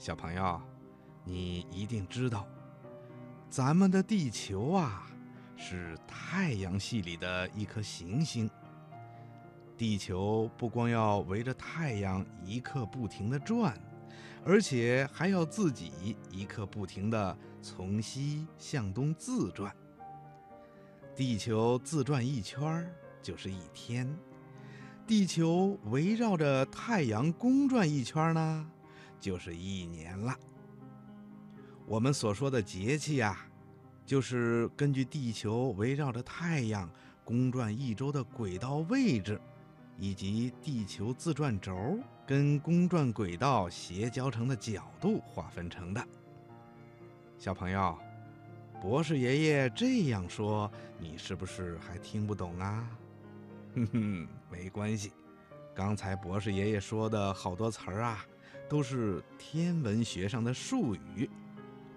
小朋友，你一定知道，咱们的地球啊，是太阳系里的一颗行星。地球不光要围着太阳一刻不停地转，而且还要自己一刻不停地从西向东自转。地球自转一圈就是一天，地球围绕着太阳公转一圈呢，就是一年了。我们所说的节气呀，就是根据地球围绕着太阳公转一周的轨道位置。以及地球自转轴跟公转轨道斜交成的角度划分成的。小朋友，博士爷爷这样说，你是不是还听不懂啊？哼哼，没关系，刚才博士爷爷说的好多词儿啊，都是天文学上的术语，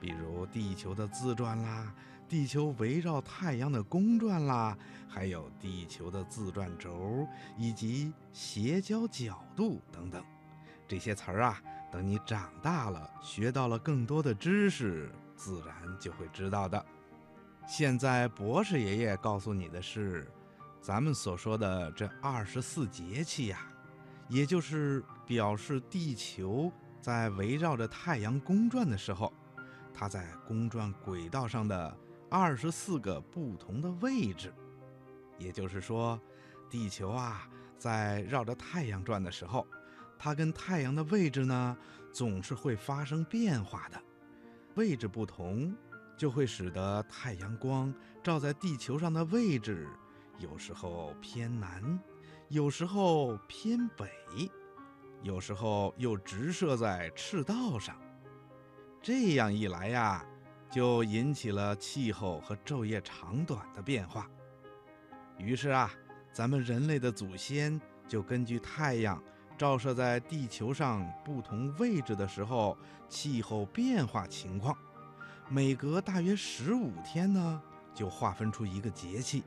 比如地球的自转啦。地球围绕太阳的公转啦，还有地球的自转轴以及斜交角度等等，这些词儿啊，等你长大了，学到了更多的知识，自然就会知道的。现在博士爷爷告诉你的是，咱们所说的这二十四节气呀，也就是表示地球在围绕着太阳公转的时候，它在公转轨道上的。二十四个不同的位置，也就是说，地球啊，在绕着太阳转的时候，它跟太阳的位置呢，总是会发生变化的。位置不同，就会使得太阳光照在地球上的位置，有时候偏南，有时候偏北，有时候又直射在赤道上。这样一来呀。就引起了气候和昼夜长短的变化。于是啊，咱们人类的祖先就根据太阳照射在地球上不同位置的时候，气候变化情况，每隔大约十五天呢，就划分出一个节气。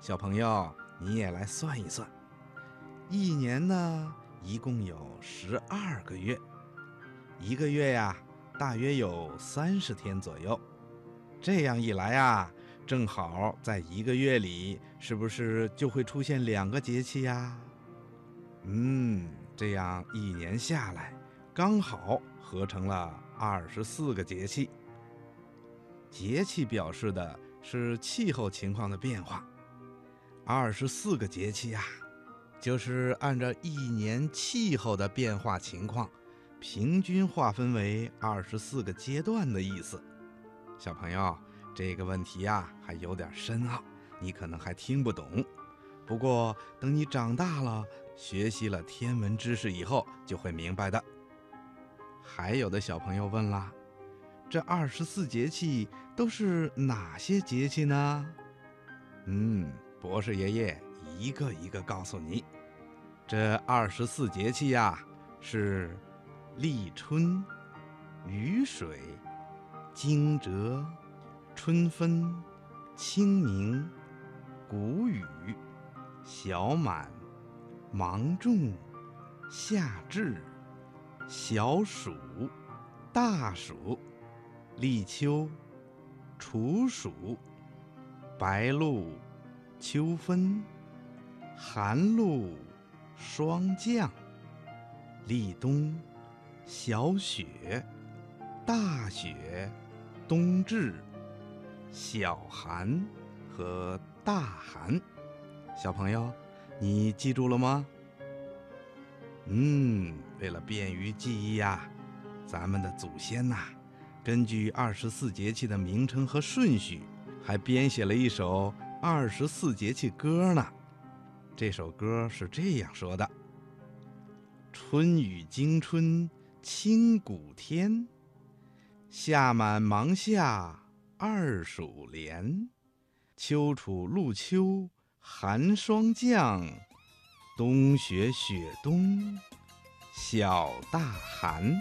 小朋友，你也来算一算，一年呢，一共有十二个月，一个月呀。大约有三十天左右，这样一来啊，正好在一个月里，是不是就会出现两个节气呀？嗯，这样一年下来，刚好合成了二十四个节气。节气表示的是气候情况的变化，二十四个节气呀，就是按照一年气候的变化情况。平均划分为二十四个阶段的意思，小朋友，这个问题呀还有点深奥，你可能还听不懂。不过等你长大了，学习了天文知识以后，就会明白的。还有的小朋友问了，这二十四节气都是哪些节气呢？嗯，博士爷爷一个一个告诉你，这二十四节气呀是。立春、雨水、惊蛰、春分、清明、谷雨、小满、芒种、夏至、小暑、大暑、立秋、处暑、白露、秋分、寒露、霜降、立冬。小雪、大雪、冬至、小寒和大寒，小朋友，你记住了吗？嗯，为了便于记忆呀，咱们的祖先呐，根据二十四节气的名称和顺序，还编写了一首二十四节气歌呢。这首歌是这样说的：“春雨惊春。”清谷天，夏满芒夏二暑连，秋处露秋寒霜降，冬雪雪冬小大寒。